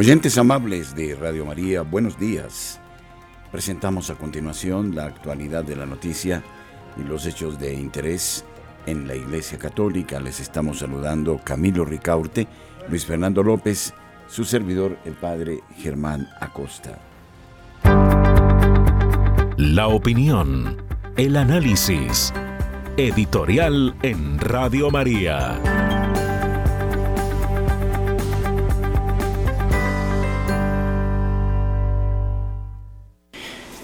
Oyentes amables de Radio María, buenos días. Presentamos a continuación la actualidad de la noticia y los hechos de interés en la Iglesia Católica. Les estamos saludando Camilo Ricaurte, Luis Fernando López, su servidor, el Padre Germán Acosta. La opinión, el análisis, editorial en Radio María.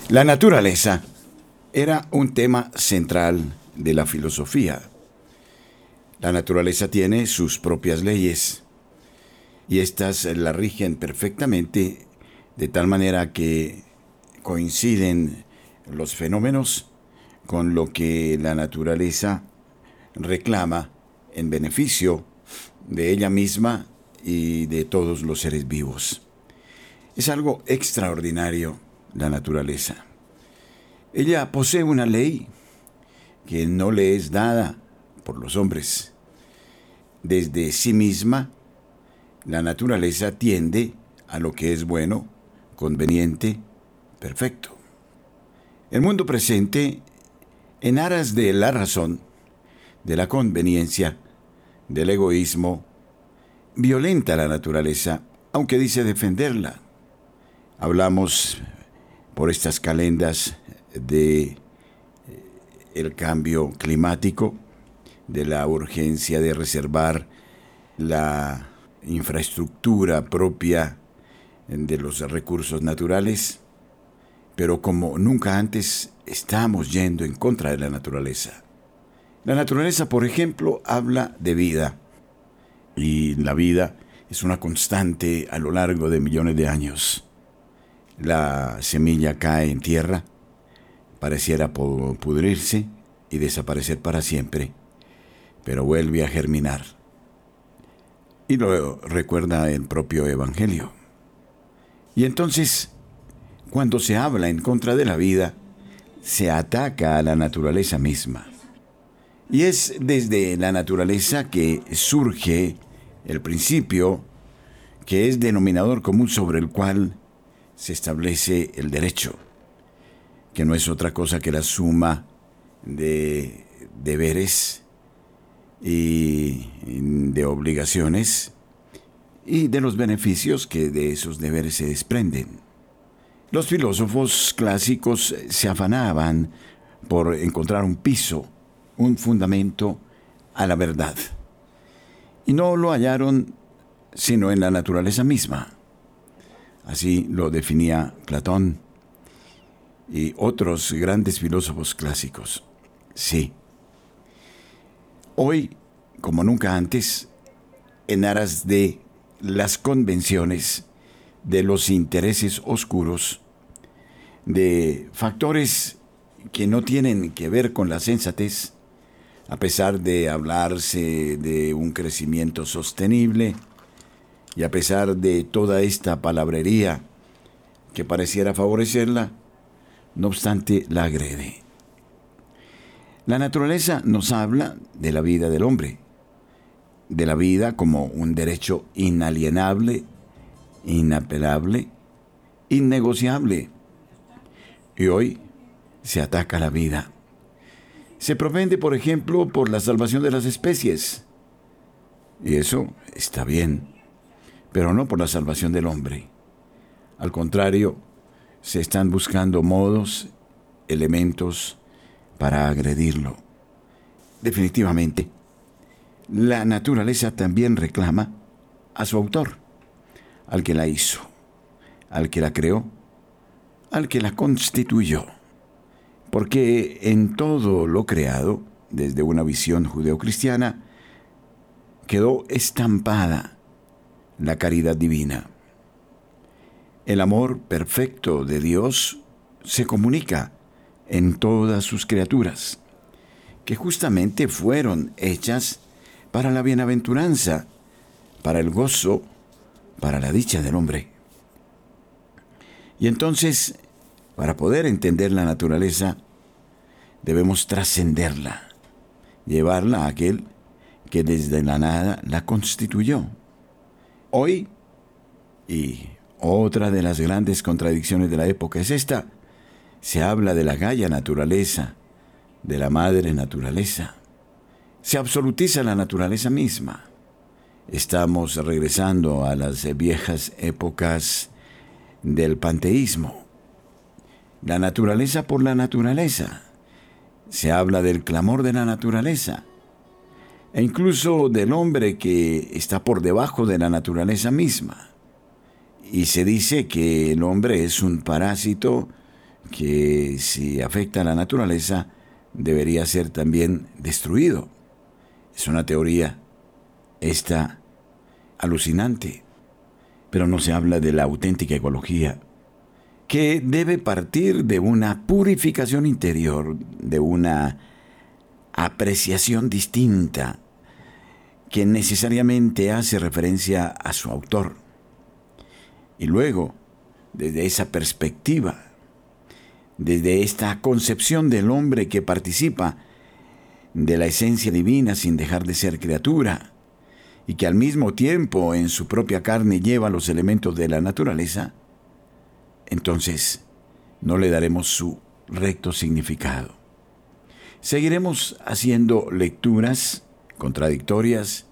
La naturaleza era un tema central de la filosofía. La naturaleza tiene sus propias leyes y éstas la rigen perfectamente de tal manera que coinciden los fenómenos con lo que la naturaleza reclama en beneficio de ella misma y de todos los seres vivos. Es algo extraordinario la naturaleza. Ella posee una ley que no le es dada por los hombres. Desde sí misma, la naturaleza tiende a lo que es bueno, conveniente, perfecto. El mundo presente, en aras de la razón, de la conveniencia, del egoísmo, violenta la naturaleza, aunque dice defenderla. Hablamos por estas calendas de eh, el cambio climático, de la urgencia de reservar la infraestructura propia de los recursos naturales, pero como nunca antes estamos yendo en contra de la naturaleza. La naturaleza, por ejemplo, habla de vida, y la vida es una constante a lo largo de millones de años. La semilla cae en tierra, pareciera pudrirse y desaparecer para siempre, pero vuelve a germinar. Y lo recuerda el propio Evangelio. Y entonces, cuando se habla en contra de la vida, se ataca a la naturaleza misma. Y es desde la naturaleza que surge el principio que es denominador común sobre el cual se establece el derecho, que no es otra cosa que la suma de deberes y de obligaciones y de los beneficios que de esos deberes se desprenden. Los filósofos clásicos se afanaban por encontrar un piso, un fundamento a la verdad, y no lo hallaron sino en la naturaleza misma. Así lo definía Platón y otros grandes filósofos clásicos. Sí. Hoy, como nunca antes, en aras de las convenciones, de los intereses oscuros, de factores que no tienen que ver con la sensatez, a pesar de hablarse de un crecimiento sostenible, y a pesar de toda esta palabrería que pareciera favorecerla, no obstante la agrede. La naturaleza nos habla de la vida del hombre, de la vida como un derecho inalienable, inapelable, innegociable. Y hoy se ataca la vida. Se propende, por ejemplo, por la salvación de las especies. Y eso está bien pero no por la salvación del hombre. Al contrario, se están buscando modos, elementos para agredirlo. Definitivamente, la naturaleza también reclama a su autor, al que la hizo, al que la creó, al que la constituyó. Porque en todo lo creado, desde una visión judeocristiana, quedó estampada la caridad divina. El amor perfecto de Dios se comunica en todas sus criaturas, que justamente fueron hechas para la bienaventuranza, para el gozo, para la dicha del hombre. Y entonces, para poder entender la naturaleza, debemos trascenderla, llevarla a aquel que desde la nada la constituyó. Hoy, y otra de las grandes contradicciones de la época es esta, se habla de la gaya naturaleza, de la madre naturaleza. Se absolutiza la naturaleza misma. Estamos regresando a las viejas épocas del panteísmo. La naturaleza por la naturaleza. Se habla del clamor de la naturaleza e incluso del hombre que está por debajo de la naturaleza misma. Y se dice que el hombre es un parásito que si afecta a la naturaleza debería ser también destruido. Es una teoría esta alucinante, pero no se habla de la auténtica ecología, que debe partir de una purificación interior, de una apreciación distinta que necesariamente hace referencia a su autor. Y luego, desde esa perspectiva, desde esta concepción del hombre que participa de la esencia divina sin dejar de ser criatura, y que al mismo tiempo en su propia carne lleva los elementos de la naturaleza, entonces no le daremos su recto significado. Seguiremos haciendo lecturas contradictorias,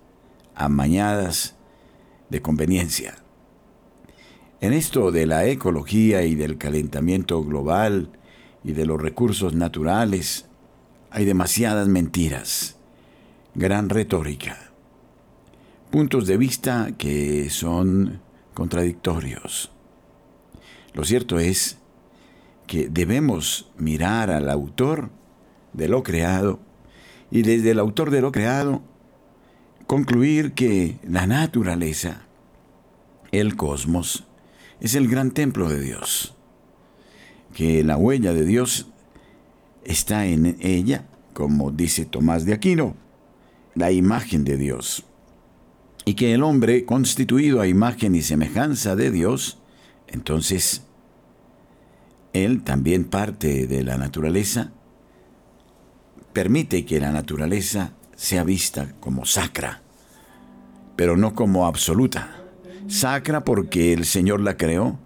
amañadas, de conveniencia. En esto de la ecología y del calentamiento global y de los recursos naturales, hay demasiadas mentiras, gran retórica, puntos de vista que son contradictorios. Lo cierto es que debemos mirar al autor de lo creado y desde el autor de lo creado concluir que la naturaleza, el cosmos, es el gran templo de Dios, que la huella de Dios está en ella, como dice Tomás de Aquino, la imagen de Dios, y que el hombre, constituido a imagen y semejanza de Dios, entonces, él también parte de la naturaleza, permite que la naturaleza sea vista como sacra, pero no como absoluta. Sacra porque el Señor la creó,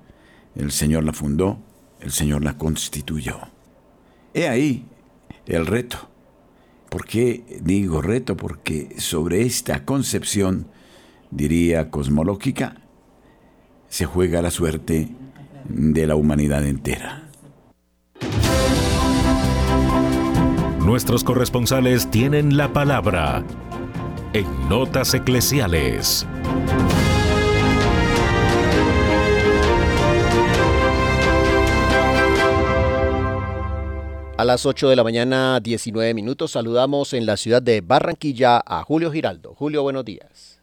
el Señor la fundó, el Señor la constituyó. He ahí el reto. ¿Por qué digo reto? Porque sobre esta concepción, diría cosmológica, se juega la suerte de la humanidad entera. Nuestros corresponsales tienen la palabra en Notas Eclesiales. A las 8 de la mañana, 19 minutos, saludamos en la ciudad de Barranquilla a Julio Giraldo. Julio, buenos días.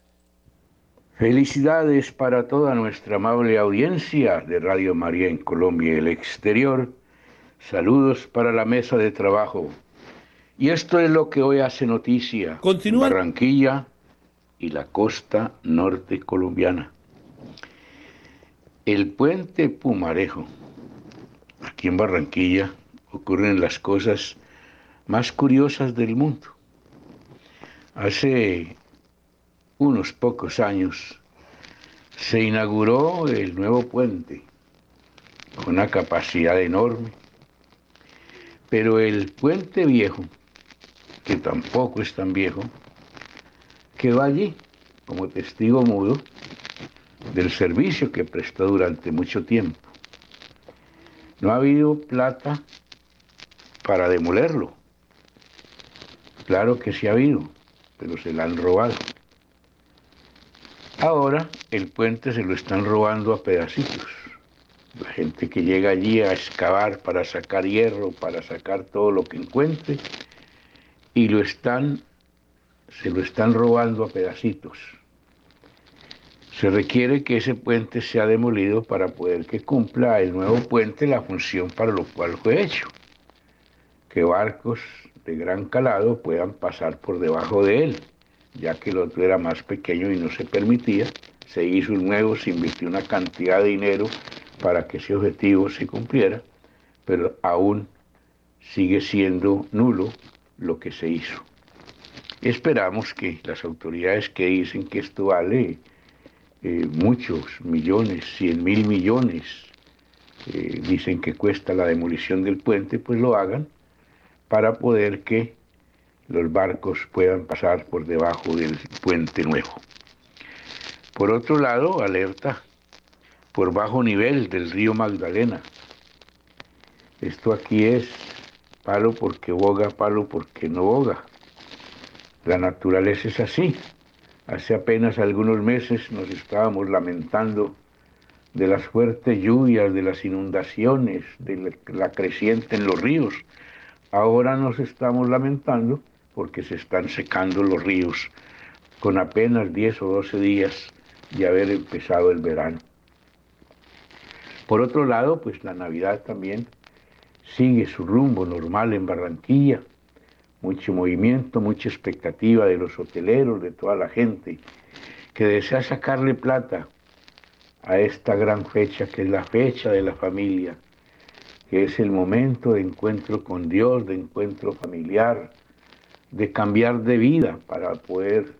Felicidades para toda nuestra amable audiencia de Radio María en Colombia y el exterior. Saludos para la mesa de trabajo y esto es lo que hoy hace noticia Continúa. Barranquilla y la costa norte colombiana. El puente Pumarejo. Aquí en Barranquilla ocurren las cosas más curiosas del mundo. Hace unos pocos años se inauguró el nuevo puente con una capacidad enorme, pero el puente viejo que tampoco es tan viejo, quedó allí como testigo mudo del servicio que prestó durante mucho tiempo. No ha habido plata para demolerlo. Claro que sí ha habido, pero se la han robado. Ahora el puente se lo están robando a pedacitos. La gente que llega allí a excavar para sacar hierro, para sacar todo lo que encuentre, y lo están se lo están robando a pedacitos. Se requiere que ese puente sea demolido para poder que cumpla el nuevo puente la función para lo cual fue hecho, que barcos de gran calado puedan pasar por debajo de él, ya que el otro era más pequeño y no se permitía, se hizo un nuevo, se invirtió una cantidad de dinero para que ese objetivo se cumpliera, pero aún sigue siendo nulo lo que se hizo. Esperamos que las autoridades que dicen que esto vale eh, muchos millones, cien mil millones, eh, dicen que cuesta la demolición del puente, pues lo hagan para poder que los barcos puedan pasar por debajo del puente nuevo. Por otro lado, alerta por bajo nivel del río Magdalena. Esto aquí es palo porque boga, palo porque no boga. La naturaleza es así. Hace apenas algunos meses nos estábamos lamentando de las fuertes lluvias, de las inundaciones, de la creciente en los ríos. Ahora nos estamos lamentando porque se están secando los ríos con apenas 10 o 12 días de haber empezado el verano. Por otro lado, pues la Navidad también sigue su rumbo normal en Barranquilla, mucho movimiento, mucha expectativa de los hoteleros, de toda la gente que desea sacarle plata a esta gran fecha, que es la fecha de la familia, que es el momento de encuentro con Dios, de encuentro familiar, de cambiar de vida para poder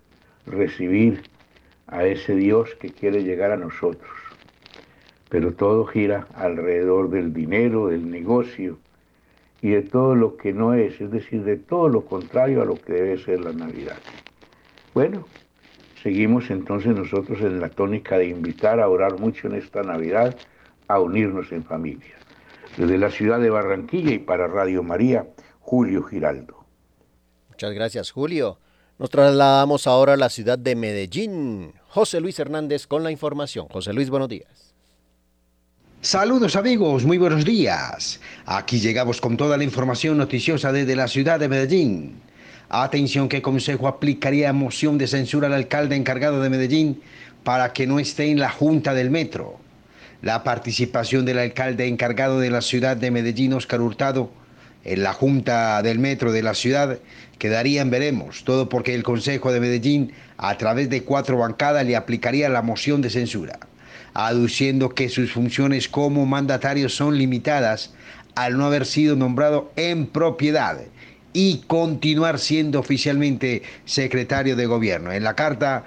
recibir a ese Dios que quiere llegar a nosotros. Pero todo gira alrededor del dinero, del negocio, y de todo lo que no es, es decir, de todo lo contrario a lo que debe ser la Navidad. Bueno, seguimos entonces nosotros en la tónica de invitar a orar mucho en esta Navidad, a unirnos en familia. Desde la ciudad de Barranquilla y para Radio María, Julio Giraldo. Muchas gracias, Julio. Nos trasladamos ahora a la ciudad de Medellín. José Luis Hernández con la información. José Luis, buenos días. Saludos amigos, muy buenos días. Aquí llegamos con toda la información noticiosa desde la ciudad de Medellín. Atención que Consejo aplicaría moción de censura al alcalde encargado de Medellín para que no esté en la Junta del Metro. La participación del alcalde encargado de la ciudad de Medellín, Oscar Hurtado, en la Junta del Metro de la ciudad quedaría en veremos, todo porque el Consejo de Medellín, a través de cuatro bancadas, le aplicaría la moción de censura aduciendo que sus funciones como mandatario son limitadas al no haber sido nombrado en propiedad y continuar siendo oficialmente secretario de gobierno. En la carta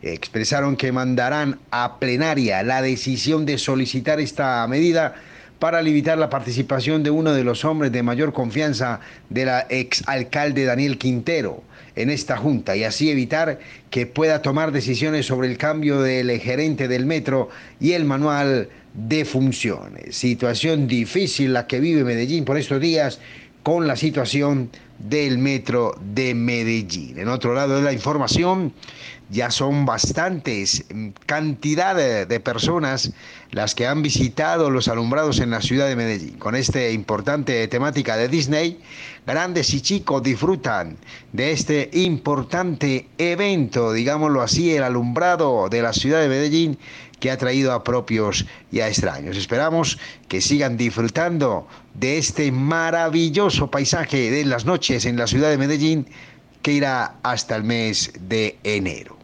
expresaron que mandarán a plenaria la decisión de solicitar esta medida para limitar la participación de uno de los hombres de mayor confianza de la exalcalde Daniel Quintero en esta junta y así evitar que pueda tomar decisiones sobre el cambio del gerente del metro y el manual de funciones. Situación difícil la que vive Medellín por estos días con la situación del metro de Medellín. En otro lado de la información, ya son bastantes mm, cantidad de, personas las que han visitado los alumbrados en la ciudad de Medellín. Con esta importante temática de Disney, grandes y chicos disfrutan de este importante evento, digámoslo así, el alumbrado de la ciudad de Medellín que ha traído a propios y a extraños. Esperamos que sigan disfrutando de este maravilloso paisaje de las noches en la ciudad de Medellín que irá hasta el mes de enero.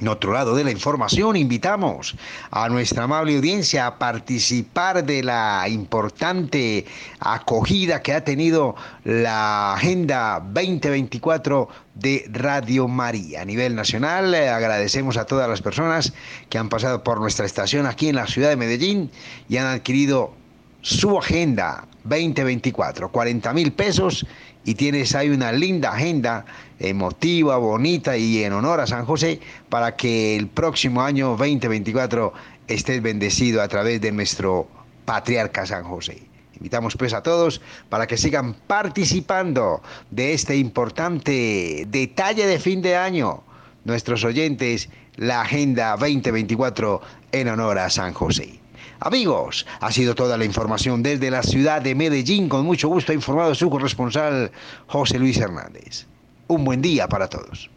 En otro lado de la información, invitamos a nuestra amable audiencia a participar de la importante acogida que ha tenido la Agenda 2024 de Radio María. A nivel nacional, eh, agradecemos a todas las personas que han pasado por nuestra estación aquí en la ciudad de Medellín y han adquirido su Agenda 2024, 40 mil pesos y tienes ahí una linda agenda emotiva, bonita y en honor a San José para que el próximo año 2024 estés bendecido a través de nuestro patriarca San José. Invitamos pues a todos para que sigan participando de este importante detalle de fin de año. Nuestros oyentes, la Agenda 2024 en honor a San José. Amigos, ha sido toda la información desde la ciudad de Medellín. Con mucho gusto ha informado su corresponsal José Luis Hernández. Un buen día para todos.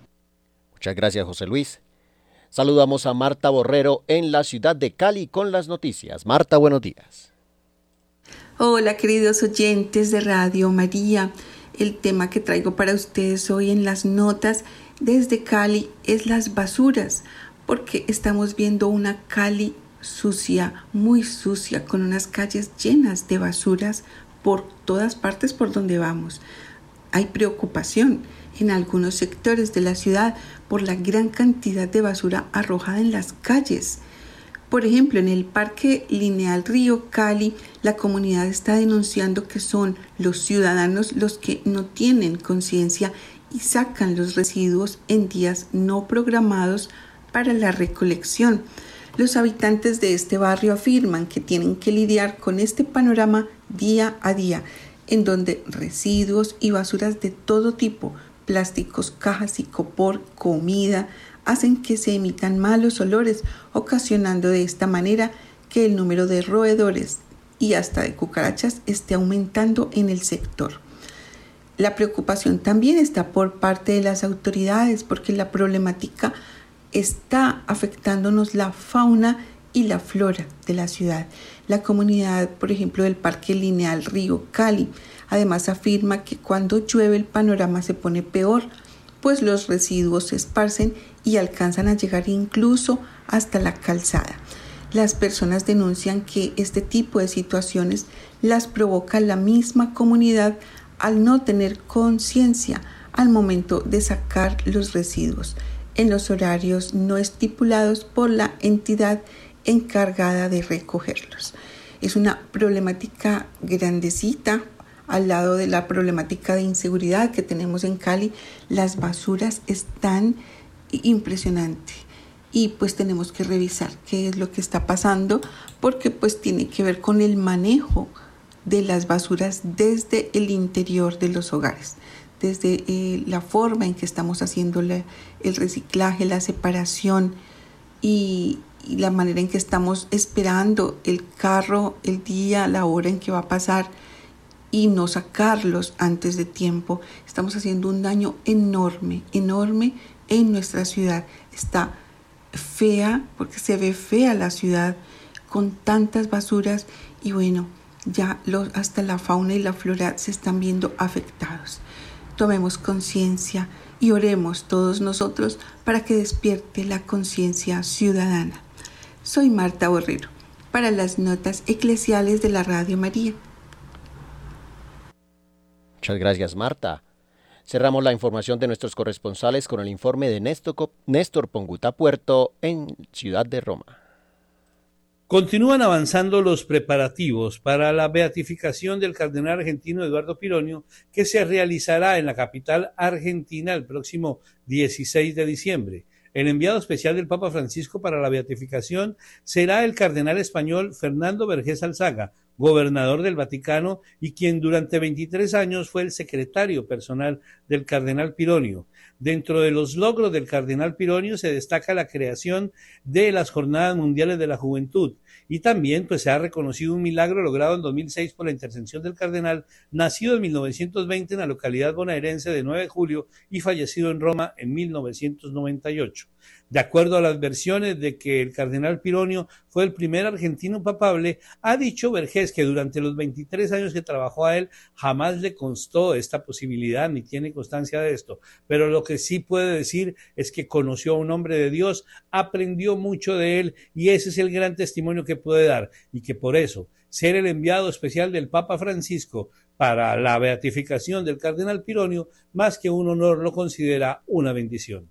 Muchas gracias, José Luis. Saludamos a Marta Borrero en la ciudad de Cali con las noticias. Marta, buenos días. Hola, queridos oyentes de Radio María. El tema que traigo para ustedes hoy en las notas desde Cali es las basuras, porque estamos viendo una Cali sucia, muy sucia, con unas calles llenas de basuras por todas partes por donde vamos. Hay preocupación en algunos sectores de la ciudad por la gran cantidad de basura arrojada en las calles. Por ejemplo, en el Parque Lineal Río Cali, la comunidad está denunciando que son los ciudadanos los que no tienen conciencia y sacan los residuos en días no programados para la recolección. Los habitantes de este barrio afirman que tienen que lidiar con este panorama día a día, en donde residuos y basuras de todo tipo, plásticos, cajas y copor, comida, hacen que se emitan malos olores, ocasionando de esta manera que el número de roedores y hasta de cucarachas esté aumentando en el sector. La preocupación también está por parte de las autoridades porque la problemática está afectándonos la fauna y la flora de la ciudad. La comunidad, por ejemplo, del Parque Lineal Río Cali, además afirma que cuando llueve el panorama se pone peor, pues los residuos se esparcen y alcanzan a llegar incluso hasta la calzada. Las personas denuncian que este tipo de situaciones las provoca la misma comunidad al no tener conciencia al momento de sacar los residuos en los horarios no estipulados por la entidad encargada de recogerlos. Es una problemática grandecita al lado de la problemática de inseguridad que tenemos en Cali. Las basuras están impresionantes y pues tenemos que revisar qué es lo que está pasando porque pues tiene que ver con el manejo de las basuras desde el interior de los hogares desde eh, la forma en que estamos haciendo el reciclaje, la separación y, la manera en que estamos esperando el carro, el día, la hora en que va a pasar y no sacarlos antes de tiempo. Estamos haciendo un daño enorme, enorme en nuestra ciudad. Está fea porque se ve fea la ciudad con tantas basuras y bueno, ya los, hasta la fauna y la flora se están viendo afectados tomemos conciencia y oremos todos nosotros para que despierte la conciencia ciudadana. Soy Marta Borrero, para las notas eclesiales de la Radio María. Muchas gracias, Marta. Cerramos la información de nuestros corresponsales con el informe de Néstor Ponguta Puerto en Ciudad de Roma. Continúan avanzando los preparativos para la beatificación del cardenal argentino Eduardo Pironio, que se realizará en la capital argentina el próximo 16 de diciembre. El enviado especial del Papa Francisco para la beatificación será el cardenal español Fernando Vergés Alzaga, gobernador del Vaticano y quien durante 23 años fue el secretario personal del cardenal Pironio. Dentro de los logros del cardenal Pironio se destaca la creación de las Jornadas Mundiales de la Juventud y también pues se ha reconocido un milagro logrado en 2006 por la intervención del cardenal, nacido en 1920 en la localidad bonaerense de 9 de julio y fallecido en Roma en 1998 de acuerdo a las versiones de que el cardenal Pironio fue el primer argentino papable, ha dicho Vergés que durante los 23 años que trabajó a él jamás le constó esta posibilidad ni tiene constancia de esto, pero lo que sí puede decir es que conoció a un hombre de Dios, aprendió mucho de él y ese es el gran testimonio que puede dar y que por eso ser el enviado especial del Papa Francisco para la beatificación del cardenal Pironio, más que un honor lo considera una bendición.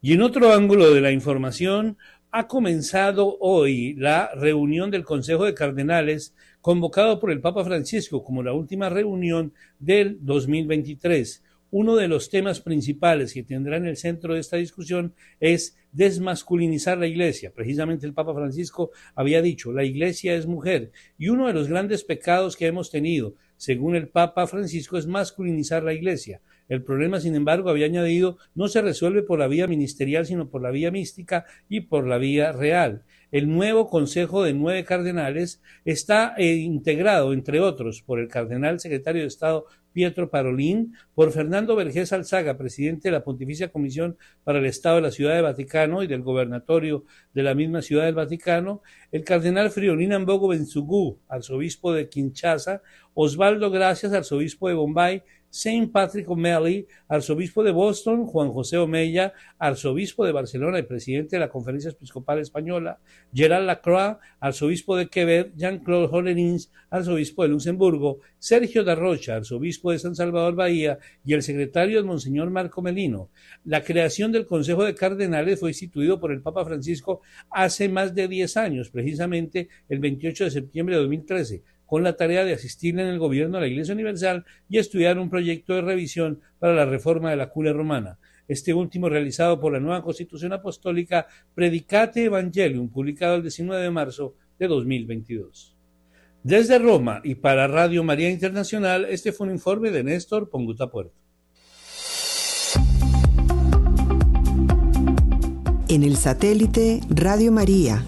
Y en otro ángulo de la información, ha comenzado hoy la reunión del Consejo de Cardenales convocado por el Papa Francisco como la última reunión del 2023. Uno de los temas principales que tendrá en el centro de esta discusión es desmasculinizar la iglesia. Precisamente el Papa Francisco había dicho, la iglesia es mujer y uno de los grandes pecados que hemos tenido, según el Papa Francisco, es masculinizar la iglesia. El problema, sin embargo, había añadido, no se resuelve por la vía ministerial, sino por la vía mística y por la vía real. El nuevo Consejo de Nueve Cardenales está eh, integrado, entre otros, por el Cardenal Secretario de Estado Pietro Parolín, por Fernando Vergés Alzaga, presidente de la Pontificia Comisión para el Estado de la Ciudad de Vaticano y del Gobernatorio de la misma Ciudad del Vaticano, el cardenal Friolín Ambogo Benzugú, arzobispo de Kinshasa, Osvaldo Gracias, arzobispo de Bombay, Saint Patrick O'Malley, arzobispo de Boston, Juan José Omeya, arzobispo de Barcelona y presidente de la Conferencia Episcopal Española, Gerald Lacroix, arzobispo de Quebec, Jean-Claude Hollerins, arzobispo de Luxemburgo, Sergio da Rocha, arzobispo de San Salvador Bahía, y el secretario es Monseñor Marco Melino. La creación del Consejo de Cardenales fue instituido por el Papa Francisco hace más de 10 años, precisamente el 28 de septiembre de 2013 con la tarea de asistirle en el gobierno a la Iglesia Universal y estudiar un proyecto de revisión para la reforma de la curia romana. Este último realizado por la nueva Constitución Apostólica Predicate Evangelium, publicado el 19 de marzo de 2022. Desde Roma y para Radio María Internacional, este fue un informe de Néstor Ponguta Puerto. En el satélite Radio María,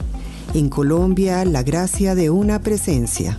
en Colombia, la gracia de una presencia.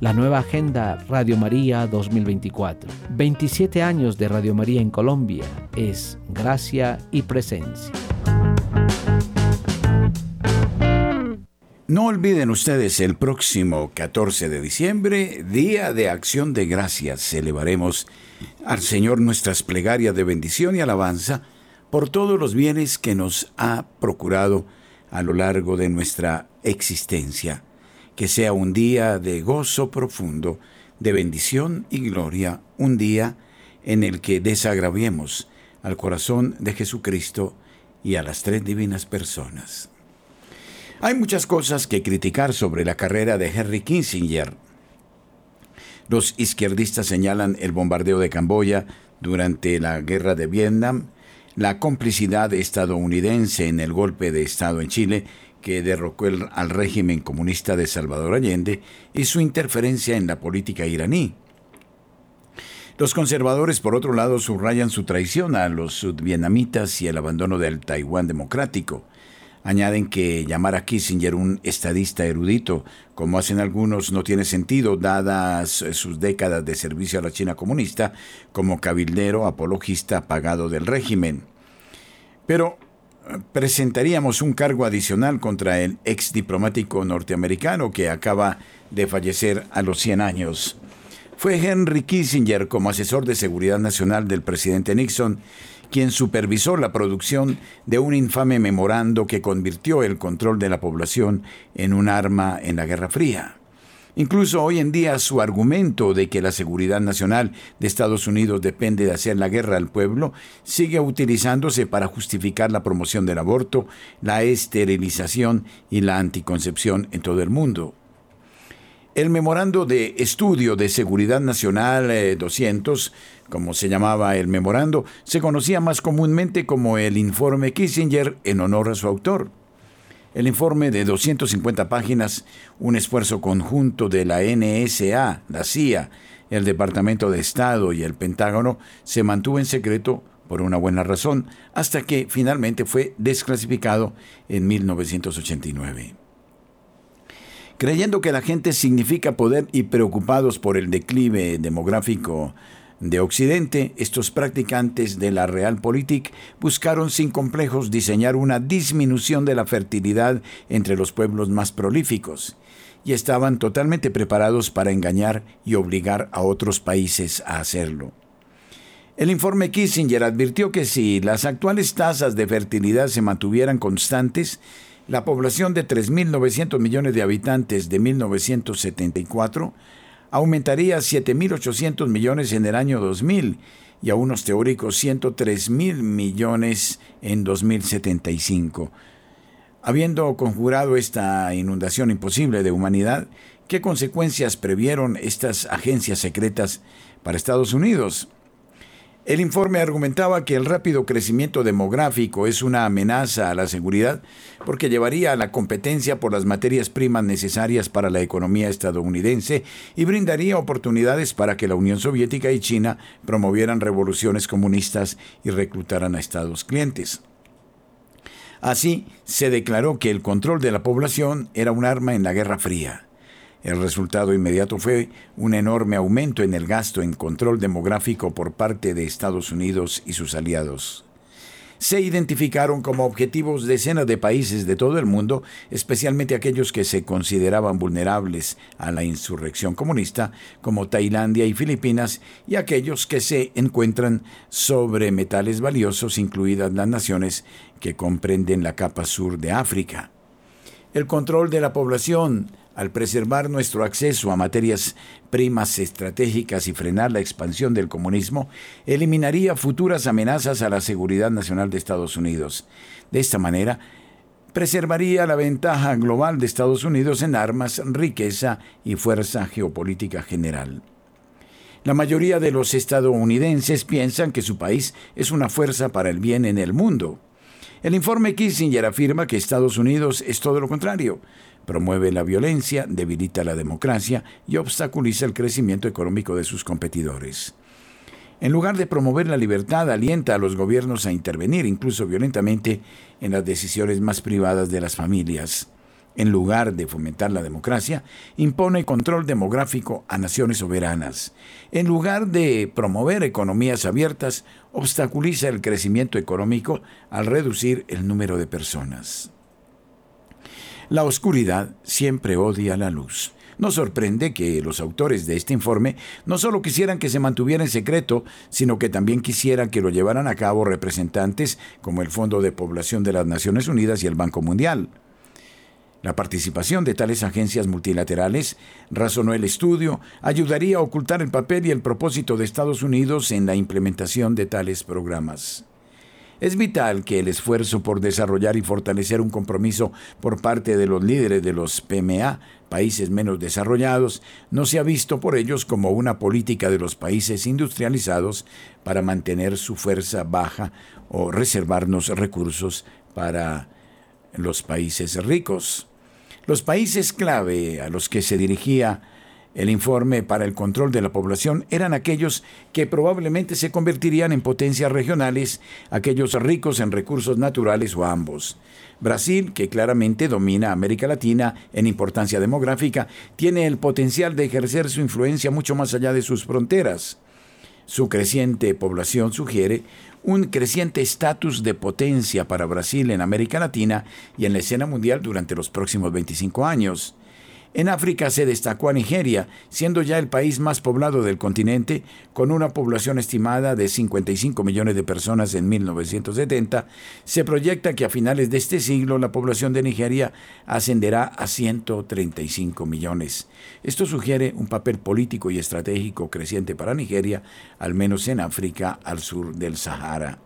la nueva agenda Radio María 2024. 27 años de Radio María en Colombia es gracia y presencia. No olviden ustedes el próximo 14 de diciembre, Día de Acción de Gracias. Celebraremos al Señor nuestras plegarias de bendición y alabanza por todos los bienes que nos ha procurado a lo largo de nuestra existencia que sea un día de gozo profundo, de bendición y gloria, un día en el que desagraviemos al corazón de Jesucristo y a las tres divinas personas. Hay muchas cosas que criticar sobre la carrera de Henry Kissinger. Los izquierdistas señalan el bombardeo de Camboya durante la guerra de Vietnam, la complicidad estadounidense en el golpe de Estado en Chile que derrocó al régimen comunista de Salvador Allende y su interferencia en la política iraní. Los conservadores, por otro lado, subrayan su traición a los sudvietnamitas y el abandono del Taiwán democrático. Añaden que llamar a Kissinger un estadista erudito, como hacen algunos, no tiene sentido, dadas sus décadas de servicio a la China comunista, como cabildero apologista pagado del régimen. Pero presentaríamos un cargo adicional contra el ex diplomático norteamericano que acaba de fallecer a los 100 años. Fue Henry Kissinger, como asesor de seguridad nacional del presidente Nixon, quien supervisó la producción de un infame memorando que convirtió el control de la población en un arma en la Guerra Fría. Incluso hoy en día su argumento de que la seguridad nacional de Estados Unidos depende de hacer la guerra al pueblo sigue utilizándose para justificar la promoción del aborto, la esterilización y la anticoncepción en todo el mundo. El memorando de estudio de seguridad nacional 200, eh, como se llamaba el memorando, se conocía más comúnmente como el informe Kissinger en honor a su autor. El informe de 250 páginas, un esfuerzo conjunto de la NSA, la CIA, el Departamento de Estado y el Pentágono, se mantuvo en secreto por una buena razón, hasta que finalmente fue desclasificado en 1989. Creyendo que la gente significa poder y preocupados por el declive demográfico de Occidente, estos practicantes de la Realpolitik buscaron sin complejos diseñar una disminución de la fertilidad entre los pueblos más prolíficos y estaban totalmente preparados para engañar y obligar a otros países a hacerlo. El informe Kissinger advirtió que si las actuales tasas de fertilidad se mantuvieran constantes, la población de 3.900 millones de habitantes de 1974 aumentaría a 7.800 millones en el año 2000 y a unos teóricos 103.000 millones en 2075. Habiendo conjurado esta inundación imposible de humanidad, ¿qué consecuencias previeron estas agencias secretas para Estados Unidos? El informe argumentaba que el rápido crecimiento demográfico es una amenaza a la seguridad porque llevaría a la competencia por las materias primas necesarias para la economía estadounidense y brindaría oportunidades para que la Unión Soviética y China promovieran revoluciones comunistas y reclutaran a estados clientes. Así, se declaró que el control de la población era un arma en la Guerra Fría. El resultado inmediato fue un enorme aumento en el gasto en control demográfico por parte de Estados Unidos y sus aliados. Se identificaron como objetivos decenas de países de todo el mundo, especialmente aquellos que se consideraban vulnerables a la insurrección comunista, como Tailandia y Filipinas, y aquellos que se encuentran sobre metales valiosos, incluidas las naciones que comprenden la capa sur de África. El control de la población, al preservar nuestro acceso a materias primas estratégicas y frenar la expansión del comunismo, eliminaría futuras amenazas a la seguridad nacional de Estados Unidos. De esta manera, preservaría la ventaja global de Estados Unidos en armas, riqueza y fuerza geopolítica general. La mayoría de los estadounidenses piensan que su país es una fuerza para el bien en el mundo. El informe Kissinger afirma que Estados Unidos es todo lo contrario promueve la violencia, debilita la democracia y obstaculiza el crecimiento económico de sus competidores. En lugar de promover la libertad, alienta a los gobiernos a intervenir, incluso violentamente, en las decisiones más privadas de las familias. En lugar de fomentar la democracia, impone control demográfico a naciones soberanas. En lugar de promover economías abiertas, obstaculiza el crecimiento económico al reducir el número de personas. La oscuridad siempre odia la luz. No sorprende que los autores de este informe no solo quisieran que se mantuviera en secreto, sino que también quisieran que lo llevaran a cabo representantes como el Fondo de Población de las Naciones Unidas y el Banco Mundial. La participación de tales agencias multilaterales, razonó el estudio, ayudaría a ocultar el papel y el propósito de Estados Unidos en la implementación de tales programas. Es vital que el esfuerzo por desarrollar y fortalecer un compromiso por parte de los líderes de los PMA, países menos desarrollados, no sea visto por ellos como una política de los países industrializados para mantener su fuerza baja o reservarnos recursos para los países ricos. Los países clave a los que se dirigía el informe para el control de la población eran aquellos que probablemente se convertirían en potencias regionales, aquellos ricos en recursos naturales o ambos. Brasil, que claramente domina América Latina en importancia demográfica, tiene el potencial de ejercer su influencia mucho más allá de sus fronteras. Su creciente población sugiere un creciente estatus de potencia para Brasil en América Latina y en la escena mundial durante los próximos 25 años. En África se destacó a Nigeria, siendo ya el país más poblado del continente, con una población estimada de 55 millones de personas en 1970. Se proyecta que a finales de este siglo la población de Nigeria ascenderá a 135 millones. Esto sugiere un papel político y estratégico creciente para Nigeria, al menos en África al sur del Sahara.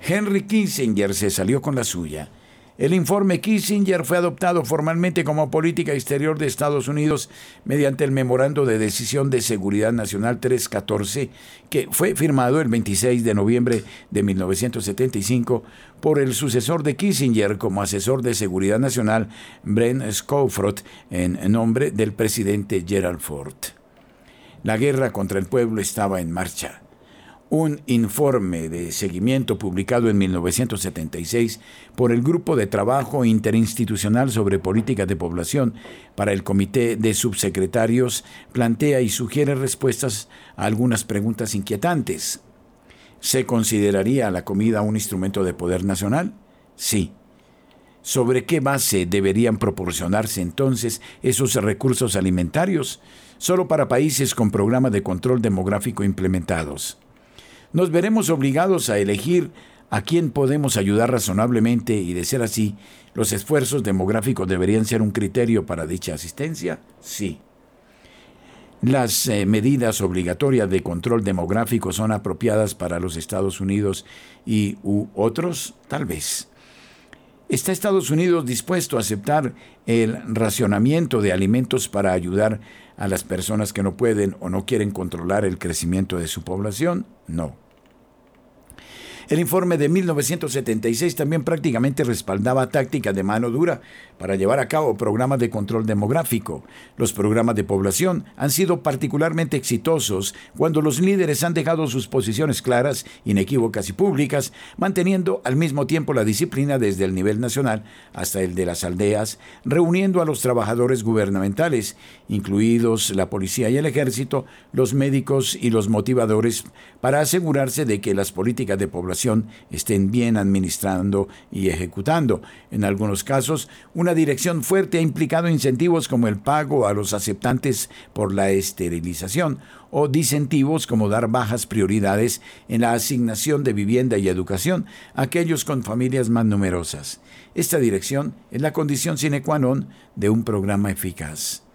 Henry Kissinger se salió con la suya. El informe Kissinger fue adoptado formalmente como política exterior de Estados Unidos mediante el Memorando de Decisión de Seguridad Nacional 314, que fue firmado el 26 de noviembre de 1975 por el sucesor de Kissinger como asesor de Seguridad Nacional, Brent Scowfrot, en nombre del presidente Gerald Ford. La guerra contra el pueblo estaba en marcha un informe de seguimiento publicado en 1976 por el Grupo de Trabajo Interinstitucional sobre Política de Población para el Comité de Subsecretarios plantea y sugiere respuestas a algunas preguntas inquietantes. ¿Se consideraría la comida un instrumento de poder nacional? Sí. ¿Sobre qué base deberían proporcionarse entonces esos recursos alimentarios? Solo para países con programas de control demográfico implementados nos veremos obligados a elegir a quién podemos ayudar razonablemente y de ser así, los esfuerzos demográficos deberían ser un criterio para dicha asistencia? Sí. ¿Las eh, medidas obligatorias de control demográfico son apropiadas para los Estados Unidos y u otros? Tal vez. ¿Está Estados Unidos dispuesto a aceptar el racionamiento de alimentos para ayudar a las personas que no pueden o no quieren controlar el crecimiento de su población? No. El informe de 1976 también prácticamente respaldaba tácticas de mano dura para llevar a cabo programas de control demográfico. Los programas de población han sido particularmente exitosos cuando los líderes han dejado sus posiciones claras, inequívocas y públicas, manteniendo al mismo tiempo la disciplina desde el nivel nacional hasta el de las aldeas, reuniendo a los trabajadores gubernamentales, incluidos la policía y el ejército, los médicos y los motivadores, para asegurarse de que las políticas de población estén bien administrando y ejecutando. En algunos casos, una dirección fuerte ha implicado incentivos como el pago a los aceptantes por la esterilización o disentivos como dar bajas prioridades en la asignación de vivienda y educación a aquellos con familias más numerosas. Esta dirección es la condición sine qua non de un programa eficaz.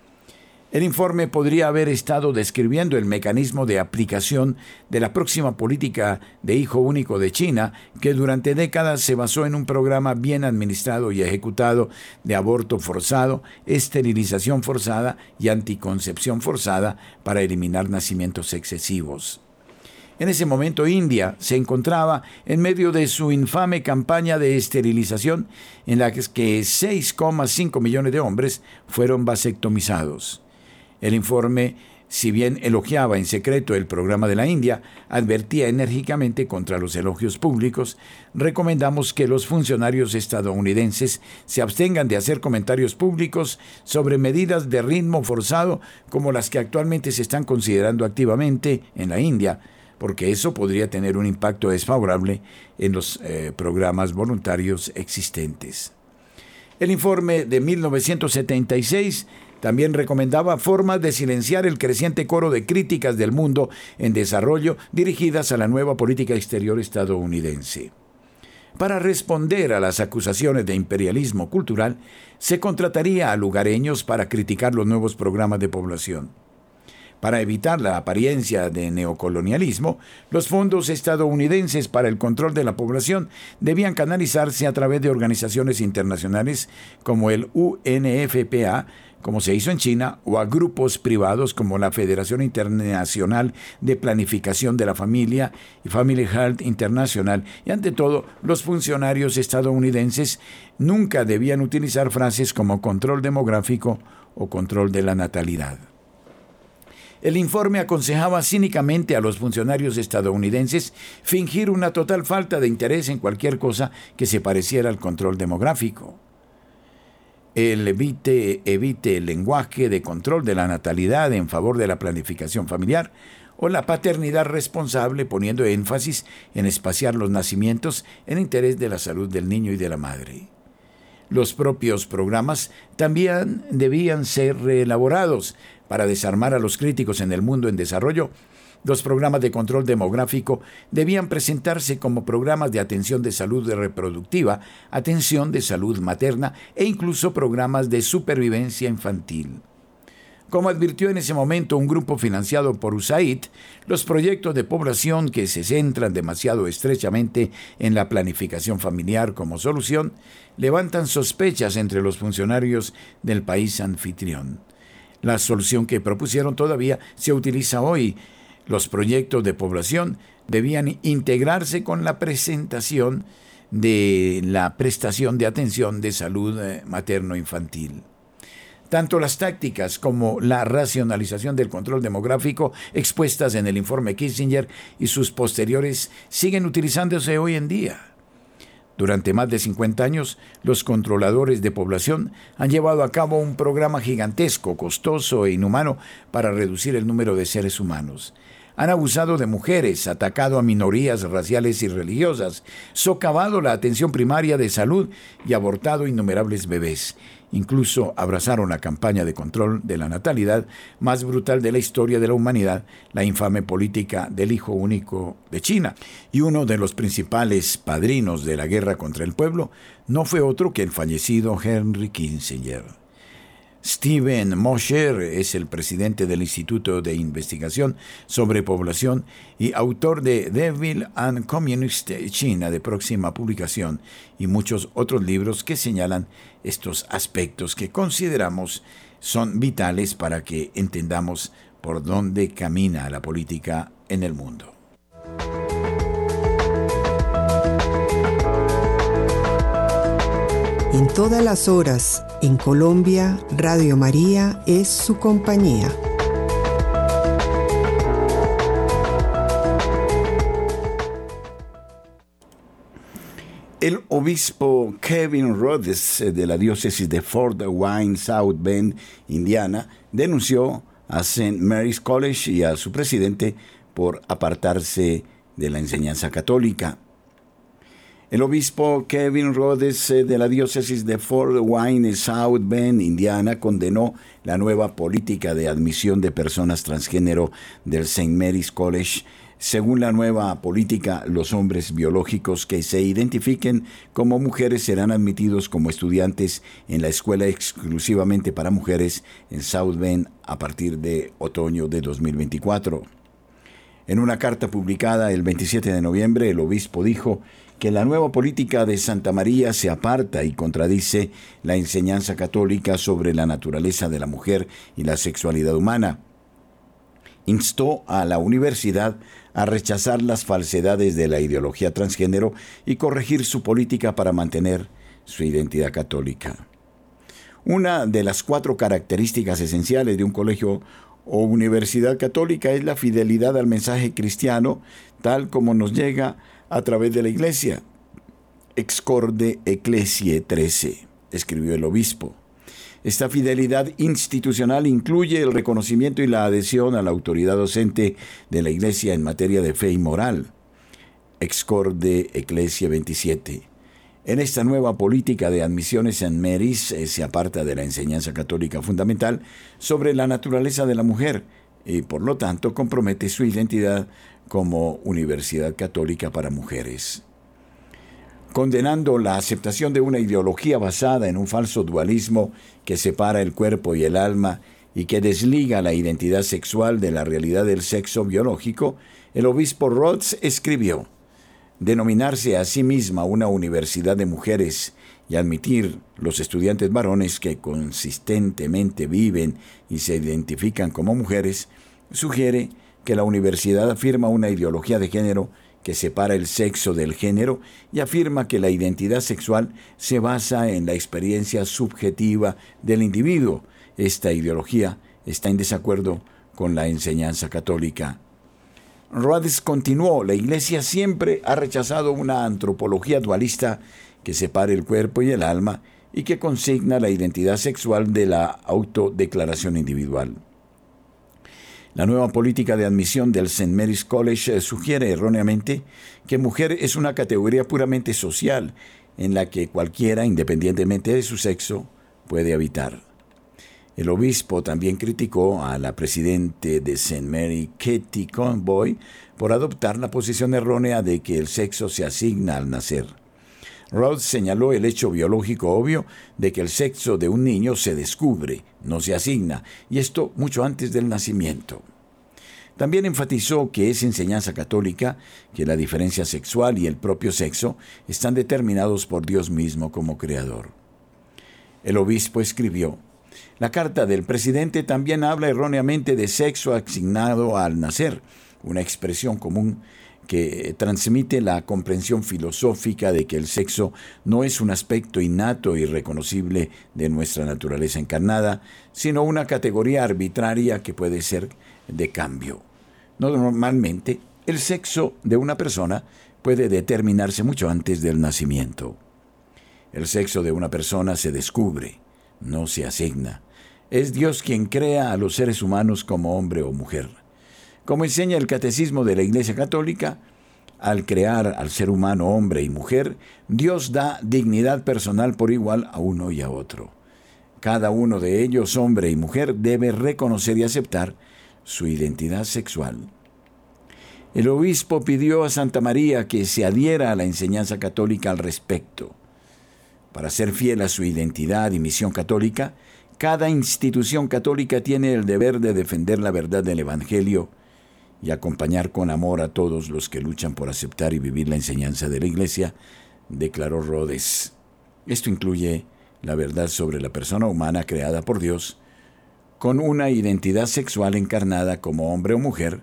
El informe podría haber estado describiendo el mecanismo de aplicación de la próxima política de hijo único de China, que durante décadas se basó en un programa bien administrado y ejecutado de aborto forzado, esterilización forzada y anticoncepción forzada para eliminar nacimientos excesivos. En ese momento India se encontraba en medio de su infame campaña de esterilización en la que 6,5 millones de hombres fueron vasectomizados. El informe, si bien elogiaba en secreto el programa de la India, advertía enérgicamente contra los elogios públicos, recomendamos que los funcionarios estadounidenses se abstengan de hacer comentarios públicos sobre medidas de ritmo forzado como las que actualmente se están considerando activamente en la India, porque eso podría tener un impacto desfavorable en los eh, programas voluntarios existentes. El informe de 1976 también recomendaba formas de silenciar el creciente coro de críticas del mundo en desarrollo dirigidas a la nueva política exterior estadounidense. Para responder a las acusaciones de imperialismo cultural, se contrataría a lugareños para criticar los nuevos programas de población. Para evitar la apariencia de neocolonialismo, los fondos estadounidenses para el control de la población debían canalizarse a través de organizaciones internacionales como el UNFPA, como se hizo en China, o a grupos privados como la Federación Internacional de Planificación de la Familia y Family Health International, y ante todo, los funcionarios estadounidenses nunca debían utilizar frases como control demográfico o control de la natalidad. El informe aconsejaba cínicamente a los funcionarios estadounidenses fingir una total falta de interés en cualquier cosa que se pareciera al control demográfico el evite, evite el lenguaje de control de la natalidad en favor de la planificación familiar o la paternidad responsable poniendo énfasis en espaciar los nacimientos en interés de la salud del niño y de la madre. Los propios programas también debían ser reelaborados para desarmar a los críticos en el mundo en desarrollo los programas de control demográfico debían presentarse como programas de atención de salud reproductiva, atención de salud materna e incluso programas de supervivencia infantil. Como advirtió en ese momento un grupo financiado por USAID, los proyectos de población que se centran demasiado estrechamente en la planificación familiar como solución levantan sospechas entre los funcionarios del país anfitrión. La solución que propusieron todavía se utiliza hoy los proyectos de población debían integrarse con la presentación de la prestación de atención de salud eh, materno-infantil. Tanto las tácticas como la racionalización del control demográfico expuestas en el informe Kissinger y sus posteriores siguen utilizándose hoy en día. Durante más de 50 años, los controladores de población han llevado a cabo un programa gigantesco, costoso e inhumano para reducir el número de seres humanos han abusado de mujeres, atacado a minorías raciales y religiosas, socavado la atención primaria de salud y abortado innumerables bebés. Incluso abrazaron la campaña de control de la natalidad más brutal de la historia de la humanidad, la infame política del hijo único de China. Y uno de los principales padrinos de la guerra contra el pueblo no fue otro que el fallecido Henry Kissinger. Steven Mosher es el presidente del Instituto de Investigación sobre Población y autor de Devil and Communist China de próxima publicación y muchos otros libros que señalan estos aspectos que consideramos son vitales para que entendamos por dónde camina la política en el mundo. En todas las horas, en Colombia, Radio María es su compañía. El obispo Kevin Rhodes eh, de la diócesis de Fort Wayne, South Bend, Indiana, denunció a St. Mary's College y a su presidente por apartarse de la enseñanza católica. El obispo Kevin Rhodes eh, de la diócesis de Fort Wayne, South Bend, Indiana, condenó la nueva política de admisión de personas transgénero del St. Mary's College. Según la nueva política, los hombres biológicos que se identifiquen como mujeres serán admitidos como estudiantes en la escuela exclusivamente para mujeres en South Bend a partir de otoño de 2024. En una carta publicada el 27 de noviembre, el obispo dijo que la nueva política de Santa María se aparta y contradice la enseñanza católica sobre la naturaleza de la mujer y la sexualidad humana. Instó a la universidad a rechazar las falsedades de la ideología transgénero y corregir su política para mantener su identidad católica. Una de las cuatro características esenciales de un colegio o universidad católica es la fidelidad al mensaje cristiano tal como nos llega a través de la iglesia. Excorde Ecclesiae 13, escribió el obispo. Esta fidelidad institucional incluye el reconocimiento y la adhesión a la autoridad docente de la Iglesia en materia de fe y moral. Excorde Ecclesia 27. En esta nueva política de admisiones en Meris eh, se aparta de la enseñanza católica fundamental sobre la naturaleza de la mujer y por lo tanto compromete su identidad como Universidad Católica para Mujeres. Condenando la aceptación de una ideología basada en un falso dualismo que separa el cuerpo y el alma y que desliga la identidad sexual de la realidad del sexo biológico, el obispo Rhodes escribió, Denominarse a sí misma una universidad de mujeres y admitir los estudiantes varones que consistentemente viven y se identifican como mujeres, sugiere que la universidad afirma una ideología de género que separa el sexo del género y afirma que la identidad sexual se basa en la experiencia subjetiva del individuo. Esta ideología está en desacuerdo con la enseñanza católica. Rhodes continuó, la Iglesia siempre ha rechazado una antropología dualista que separe el cuerpo y el alma y que consigna la identidad sexual de la autodeclaración individual. La nueva política de admisión del St. Mary's College eh, sugiere erróneamente que mujer es una categoría puramente social en la que cualquiera, independientemente de su sexo, puede habitar. El obispo también criticó a la presidente de St. Mary, Katie Conboy, por adoptar la posición errónea de que el sexo se asigna al nacer. Rhodes señaló el hecho biológico obvio de que el sexo de un niño se descubre, no se asigna, y esto mucho antes del nacimiento. También enfatizó que es enseñanza católica que la diferencia sexual y el propio sexo están determinados por Dios mismo como creador. El obispo escribió, la carta del presidente también habla erróneamente de sexo asignado al nacer, una expresión común que transmite la comprensión filosófica de que el sexo no es un aspecto innato y reconocible de nuestra naturaleza encarnada, sino una categoría arbitraria que puede ser de cambio. Normalmente, el sexo de una persona puede determinarse mucho antes del nacimiento. El sexo de una persona se descubre, no se asigna. Es Dios quien crea a los seres humanos como hombre o mujer. Como enseña el catecismo de la Iglesia Católica, al crear al ser humano hombre y mujer, Dios da dignidad personal por igual a uno y a otro. Cada uno de ellos, hombre y mujer, debe reconocer y aceptar su identidad sexual. El obispo pidió a Santa María que se adhiera a la enseñanza católica al respecto. Para ser fiel a su identidad y misión católica, Cada institución católica tiene el deber de defender la verdad del Evangelio y acompañar con amor a todos los que luchan por aceptar y vivir la enseñanza de la Iglesia, declaró Rhodes. Esto incluye la verdad sobre la persona humana creada por Dios, con una identidad sexual encarnada como hombre o mujer,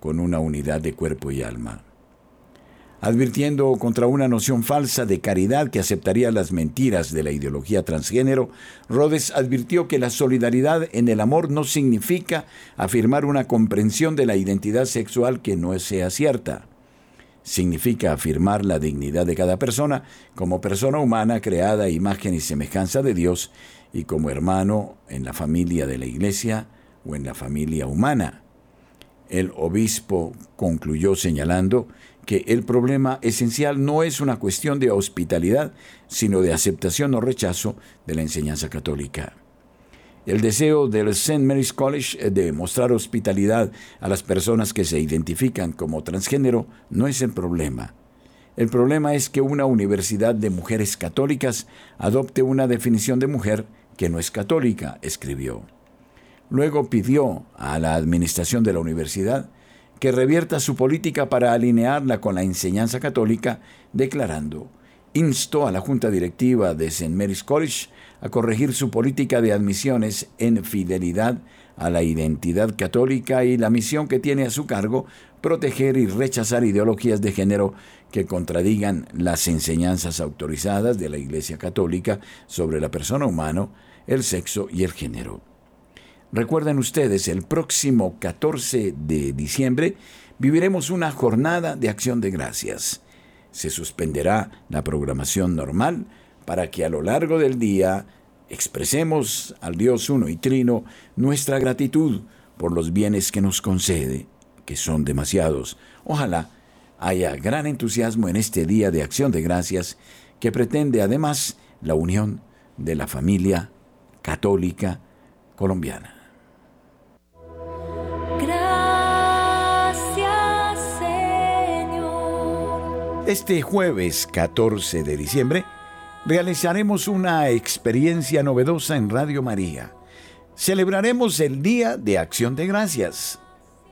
con una unidad de cuerpo y alma advirtiendo contra una noción falsa de caridad que aceptaría las mentiras de la ideología transgénero, Rhodes advirtió que la solidaridad en el amor no significa afirmar una comprensión de la identidad sexual que no sea cierta. Significa afirmar la dignidad de cada persona como persona humana creada a imagen y semejanza de Dios y como hermano en la familia de la Iglesia o en la familia humana. El obispo concluyó señalando que el problema esencial no es una cuestión de hospitalidad, sino de aceptación o rechazo de la enseñanza católica. El deseo del St. Mary's College de mostrar hospitalidad a las personas que se identifican como transgénero no es el problema. El problema es que una universidad de mujeres católicas adopte una definición de mujer que no es católica, escribió. Luego pidió a la administración de la universidad que revierta su política para alinearla con la enseñanza católica, declarando, instó a la Junta Directiva de St. Mary's College a corregir su política de admisiones en fidelidad a la identidad católica y la misión que tiene a su cargo proteger y rechazar ideologías de género que contradigan las enseñanzas autorizadas de la Iglesia Católica sobre la persona humana, el sexo y el género. Recuerden ustedes, el próximo 14 de diciembre viviremos una jornada de acción de gracias. Se suspenderá la programación normal para que a lo largo del día expresemos al Dios uno y trino nuestra gratitud por los bienes que nos concede, que son demasiados. Ojalá haya gran entusiasmo en este día de acción de gracias que pretende además la unión de la familia católica colombiana. Este jueves 14 de diciembre realizaremos una experiencia novedosa en Radio María. Celebraremos el Día de Acción de Gracias.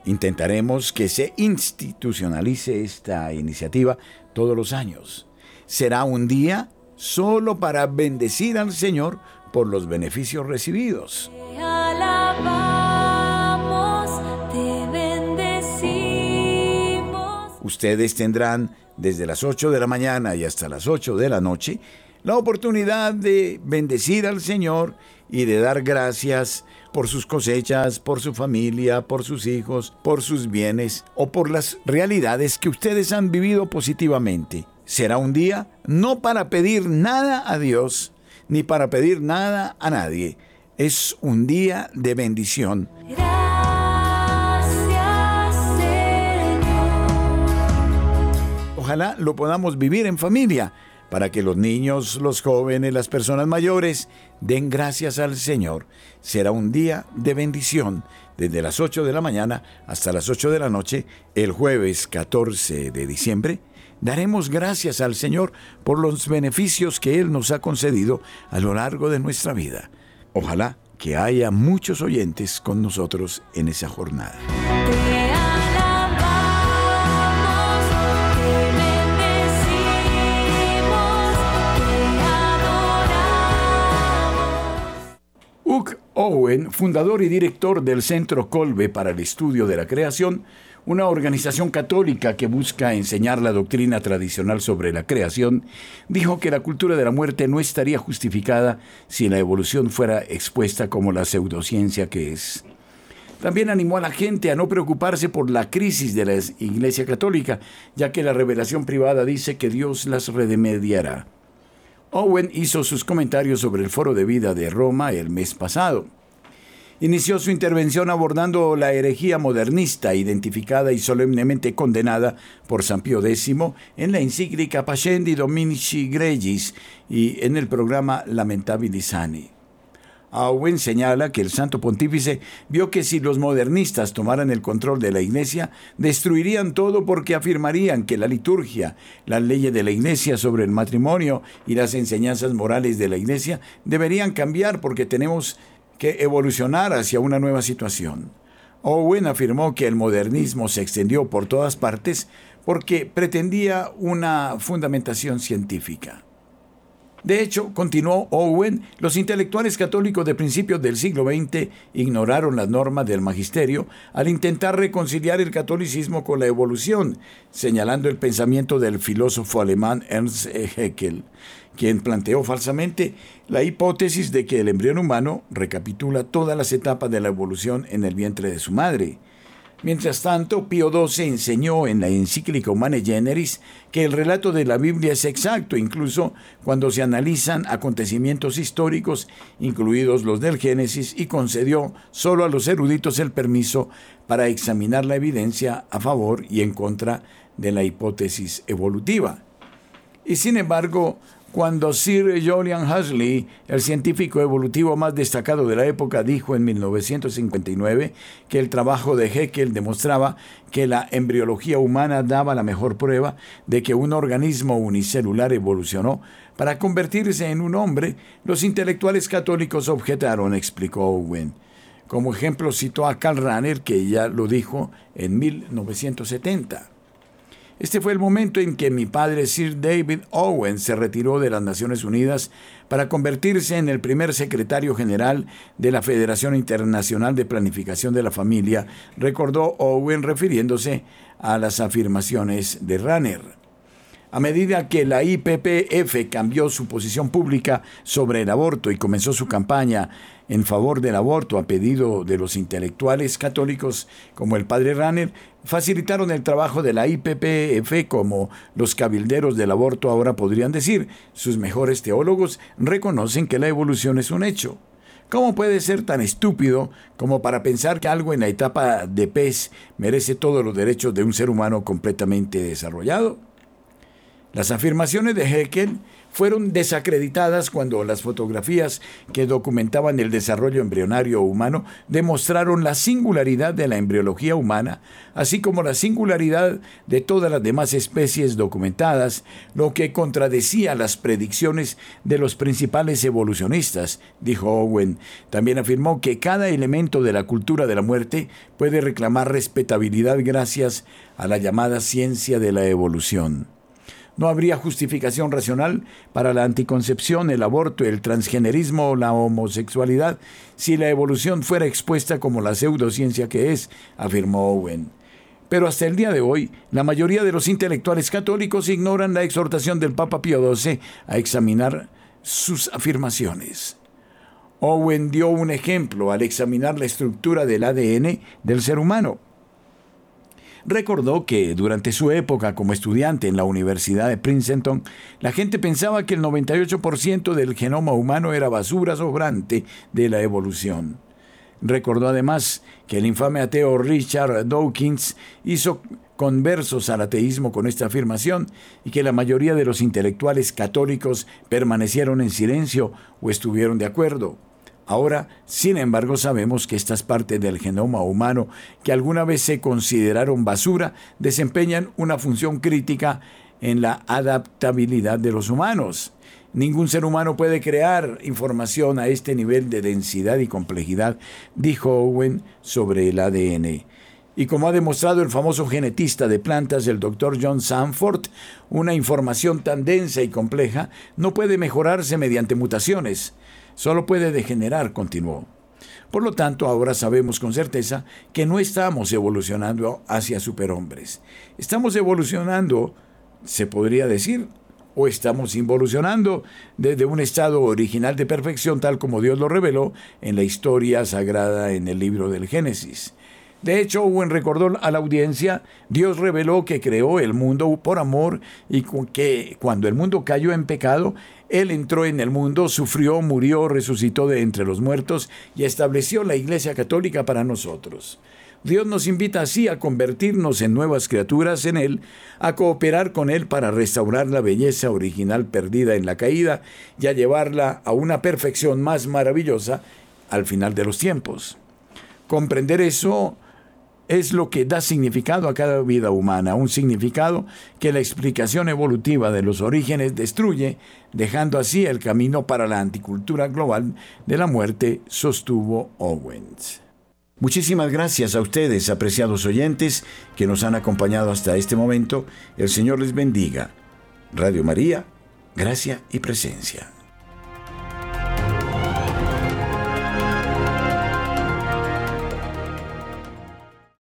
Intentaremos que se institucionalice esta iniciativa todos los años. Será un día solo para bendecir al Señor por los beneficios recibidos. Ustedes tendrán desde las 8 de la mañana y hasta las 8 de la noche, la oportunidad de bendecir al Señor y de dar gracias por sus cosechas, por su familia, por sus hijos, por sus bienes o por las realidades que ustedes han vivido positivamente. Será un día no para pedir nada a Dios, ni para pedir nada a nadie. Es un día de bendición. Ojalá lo podamos vivir en familia, para que los niños, los jóvenes, las personas mayores den gracias al Señor. Será un día de bendición desde las 8 de la mañana hasta las 8 de la noche, el jueves 14 de diciembre. Daremos gracias al Señor por los beneficios que Él nos ha concedido a lo largo de nuestra vida. Ojalá que haya muchos oyentes con nosotros en esa jornada. Owen, fundador y director del Centro Colbe para el Estudio de la Creación, una organización católica que busca enseñar la doctrina tradicional sobre la creación, dijo que la cultura de la muerte no estaría justificada si la evolución fuera expuesta como la pseudociencia que es. También animó a la gente a no preocuparse por la crisis de la Iglesia Católica, ya que la revelación privada dice que Dios las remediará. Owen hizo sus comentarios sobre el foro de vida de Roma el mes pasado. Inició su intervención abordando la herejía modernista identificada y solemnemente condenada por San Pío X en la encíclica Pascendi Dominici Gregis y en el programa Lamentabilis Sani. Owen señala que el santo pontífice vio que si los modernistas tomaran el control de la iglesia, destruirían todo porque afirmarían que la liturgia, las leyes de la iglesia sobre el matrimonio y las enseñanzas morales de la iglesia deberían cambiar porque tenemos que evolucionar hacia una nueva situación. Owen afirmó que el modernismo se extendió por todas partes porque pretendía una fundamentación científica. De hecho, continuó Owen, los intelectuales católicos de principios del siglo XX ignoraron las normas del magisterio al intentar reconciliar el catolicismo con la evolución, señalando el pensamiento del filósofo alemán Ernst Haeckel, quien planteó falsamente la hipótesis de que el embrión humano recapitula todas las etapas de la evolución en el vientre de su madre. Mientras tanto, Pío XII enseñó en la encíclica Humane Generis que el relato de la Biblia es exacto, incluso cuando se analizan acontecimientos históricos, incluidos los del Génesis, y concedió solo a los eruditos el permiso para examinar la evidencia a favor y en contra de la hipótesis evolutiva. Y sin embargo, cuando Sir Julian Huxley, el científico evolutivo más destacado de la época, dijo en 1959 que el trabajo de Haeckel demostraba que la embriología humana daba la mejor prueba de que un organismo unicelular evolucionó para convertirse en un hombre, los intelectuales católicos objetaron, explicó Owen. Como ejemplo citó a Karl Rahner, que ya lo dijo en 1970. Este fue el momento en que mi padre Sir David Owen se retiró de las Naciones Unidas para convertirse en el primer secretario general de la Federación Internacional de Planificación de la Familia, recordó Owen refiriéndose a las afirmaciones de Ranner. A medida que la IPPF cambió su posición pública sobre el aborto y comenzó su campaña en favor del aborto a pedido de los intelectuales católicos como el padre Ranner, facilitaron el trabajo de la IPPF como los cabilderos del aborto ahora podrían decir. Sus mejores teólogos reconocen que la evolución es un hecho. ¿Cómo puede ser tan estúpido como para pensar que algo en la etapa de pez merece todos los derechos de un ser humano completamente desarrollado? Las afirmaciones de Haeckel fueron desacreditadas cuando las fotografías que documentaban el desarrollo embrionario humano demostraron la singularidad de la embriología humana, así como la singularidad de todas las demás especies documentadas, lo que contradecía las predicciones de los principales evolucionistas, dijo Owen. También afirmó que cada elemento de la cultura de la muerte puede reclamar respetabilidad gracias a la llamada ciencia de la evolución. No habría justificación racional para la anticoncepción, el aborto, el transgenerismo o la homosexualidad si la evolución fuera expuesta como la pseudociencia que es, afirmó Owen. Pero hasta el día de hoy, la mayoría de los intelectuales católicos ignoran la exhortación del Papa Pío XII a examinar sus afirmaciones. Owen dio un ejemplo al examinar la estructura del ADN del ser humano recordó que durante su época como estudiante en la Universidad de Princeton, la gente pensaba que el 98% del genoma humano era basura sobrante de la evolución. Recordó además que el infame ateo Richard Dawkins hizo conversos al ateísmo con esta afirmación y que la mayoría de los intelectuales católicos permanecieron en silencio o estuvieron de acuerdo. Ahora, sin embargo, sabemos que estas partes del genoma humano que alguna vez se consideraron basura desempeñan una función crítica en la adaptabilidad de los humanos. Ningún ser humano puede crear información a este nivel de densidad y complejidad, dijo Owen sobre el ADN. Y como ha demostrado el famoso genetista de plantas, el Dr. John Sanford, una información tan densa y compleja no puede mejorarse mediante mutaciones solo puede degenerar, continuó. Por lo tanto, ahora sabemos con certeza que no estamos evolucionando hacia superhombres. Estamos evolucionando, se podría decir, o estamos involucionando desde un estado original de perfección tal como Dios lo reveló en la historia sagrada en el libro del Génesis. De hecho, Owen recordó a la audiencia, Dios reveló que creó el mundo por amor y que cuando el mundo cayó en pecado, Él entró en el mundo, sufrió, murió, resucitó de entre los muertos y estableció la Iglesia Católica para nosotros. Dios nos invita así a convertirnos en nuevas criaturas en Él, a cooperar con Él para restaurar la belleza original perdida en la caída y a llevarla a una perfección más maravillosa al final de los tiempos. Comprender eso es lo que da significado a cada vida humana, un significado que la explicación evolutiva de los orígenes destruye, dejando así el camino para la anticultura global de la muerte, sostuvo Owens. Muchísimas gracias a ustedes, apreciados oyentes, que nos han acompañado hasta este momento. El Señor les bendiga. Radio María, gracia y presencia.